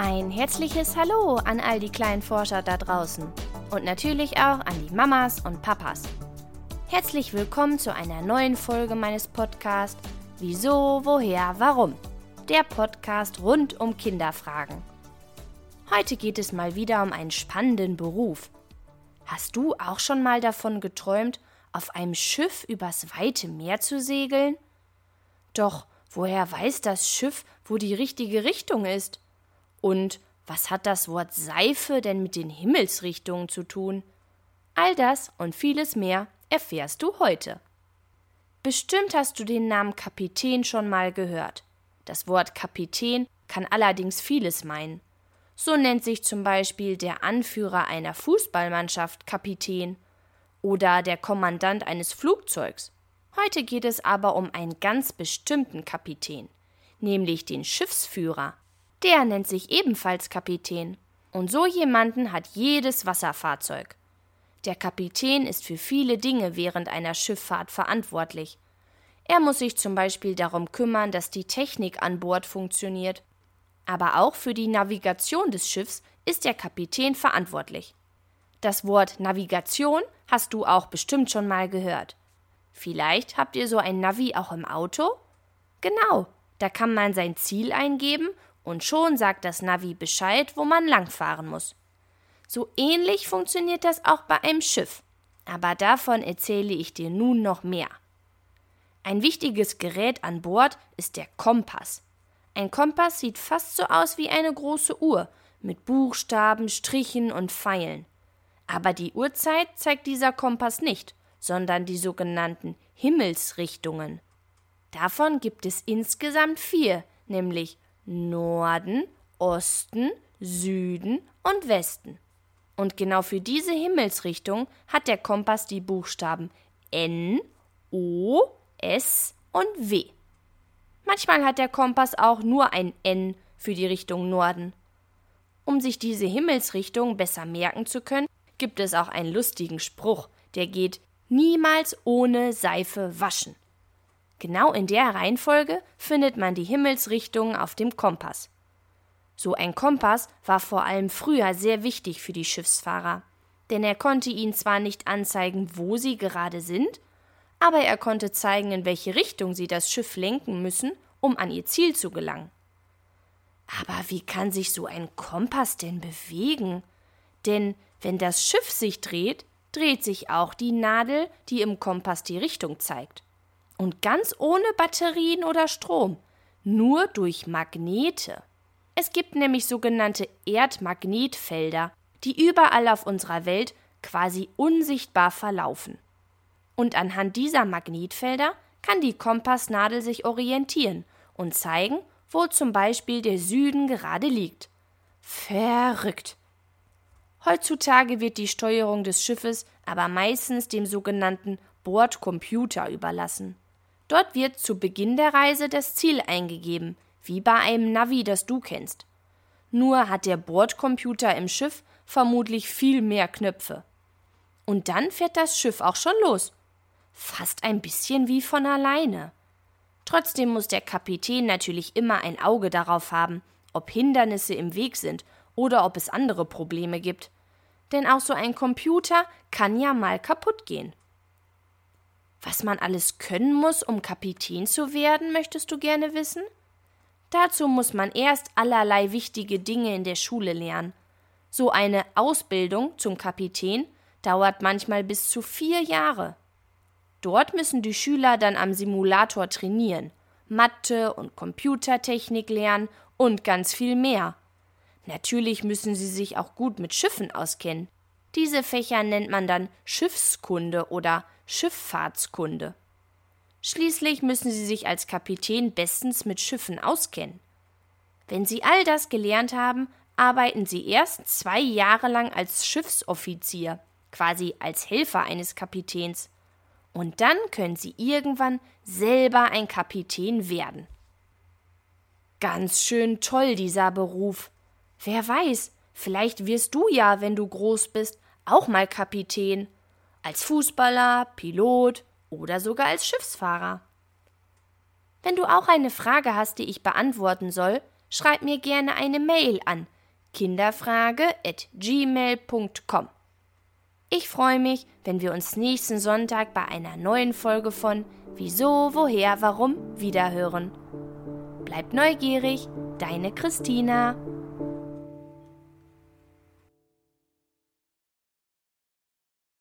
Ein herzliches Hallo an all die kleinen Forscher da draußen und natürlich auch an die Mamas und Papas. Herzlich willkommen zu einer neuen Folge meines Podcasts Wieso, woher, warum? Der Podcast rund um Kinderfragen. Heute geht es mal wieder um einen spannenden Beruf. Hast du auch schon mal davon geträumt, auf einem Schiff übers weite Meer zu segeln? Doch woher weiß das Schiff, wo die richtige Richtung ist? Und was hat das Wort Seife denn mit den Himmelsrichtungen zu tun? All das und vieles mehr erfährst du heute. Bestimmt hast du den Namen Kapitän schon mal gehört. Das Wort Kapitän kann allerdings vieles meinen. So nennt sich zum Beispiel der Anführer einer Fußballmannschaft Kapitän oder der Kommandant eines Flugzeugs. Heute geht es aber um einen ganz bestimmten Kapitän, nämlich den Schiffsführer. Der nennt sich ebenfalls Kapitän. Und so jemanden hat jedes Wasserfahrzeug. Der Kapitän ist für viele Dinge während einer Schifffahrt verantwortlich. Er muss sich zum Beispiel darum kümmern, dass die Technik an Bord funktioniert. Aber auch für die Navigation des Schiffs ist der Kapitän verantwortlich. Das Wort Navigation hast du auch bestimmt schon mal gehört. Vielleicht habt ihr so ein Navi auch im Auto? Genau, da kann man sein Ziel eingeben und schon sagt das Navi Bescheid, wo man langfahren muss. So ähnlich funktioniert das auch bei einem Schiff, aber davon erzähle ich dir nun noch mehr. Ein wichtiges Gerät an Bord ist der Kompass. Ein Kompass sieht fast so aus wie eine große Uhr mit Buchstaben, Strichen und Pfeilen. Aber die Uhrzeit zeigt dieser Kompass nicht, sondern die sogenannten Himmelsrichtungen. Davon gibt es insgesamt vier, nämlich Norden, Osten, Süden und Westen. Und genau für diese Himmelsrichtung hat der Kompass die Buchstaben N, O, S und W. Manchmal hat der Kompass auch nur ein N für die Richtung Norden. Um sich diese Himmelsrichtung besser merken zu können, gibt es auch einen lustigen Spruch, der geht niemals ohne Seife waschen. Genau in der Reihenfolge findet man die Himmelsrichtungen auf dem Kompass. So ein Kompass war vor allem früher sehr wichtig für die Schiffsfahrer, denn er konnte ihnen zwar nicht anzeigen, wo sie gerade sind, aber er konnte zeigen, in welche Richtung sie das Schiff lenken müssen, um an ihr Ziel zu gelangen. Aber wie kann sich so ein Kompass denn bewegen? Denn wenn das Schiff sich dreht, dreht sich auch die Nadel, die im Kompass die Richtung zeigt. Und ganz ohne Batterien oder Strom, nur durch Magnete. Es gibt nämlich sogenannte Erdmagnetfelder, die überall auf unserer Welt quasi unsichtbar verlaufen. Und anhand dieser Magnetfelder kann die Kompassnadel sich orientieren und zeigen, wo zum Beispiel der Süden gerade liegt. Verrückt. Heutzutage wird die Steuerung des Schiffes aber meistens dem sogenannten Bordcomputer überlassen. Dort wird zu Beginn der Reise das Ziel eingegeben, wie bei einem Navi, das du kennst. Nur hat der Bordcomputer im Schiff vermutlich viel mehr Knöpfe. Und dann fährt das Schiff auch schon los. Fast ein bisschen wie von alleine. Trotzdem muss der Kapitän natürlich immer ein Auge darauf haben, ob Hindernisse im Weg sind oder ob es andere Probleme gibt. Denn auch so ein Computer kann ja mal kaputt gehen. Was man alles können muss, um Kapitän zu werden, möchtest du gerne wissen? Dazu muss man erst allerlei wichtige Dinge in der Schule lernen. So eine Ausbildung zum Kapitän dauert manchmal bis zu vier Jahre. Dort müssen die Schüler dann am Simulator trainieren, Mathe und Computertechnik lernen und ganz viel mehr. Natürlich müssen sie sich auch gut mit Schiffen auskennen. Diese Fächer nennt man dann Schiffskunde oder Schifffahrtskunde. Schließlich müssen sie sich als Kapitän bestens mit Schiffen auskennen. Wenn sie all das gelernt haben, arbeiten sie erst zwei Jahre lang als Schiffsoffizier, quasi als Helfer eines Kapitäns. Und dann können sie irgendwann selber ein Kapitän werden. Ganz schön toll dieser Beruf, Wer weiß, vielleicht wirst du ja, wenn du groß bist, auch mal Kapitän. Als Fußballer, Pilot oder sogar als Schiffsfahrer. Wenn du auch eine Frage hast, die ich beantworten soll, schreib mir gerne eine Mail an kinderfrage@gmail.com. Ich freue mich, wenn wir uns nächsten Sonntag bei einer neuen Folge von Wieso, woher, warum wiederhören. Bleibt neugierig, deine Christina.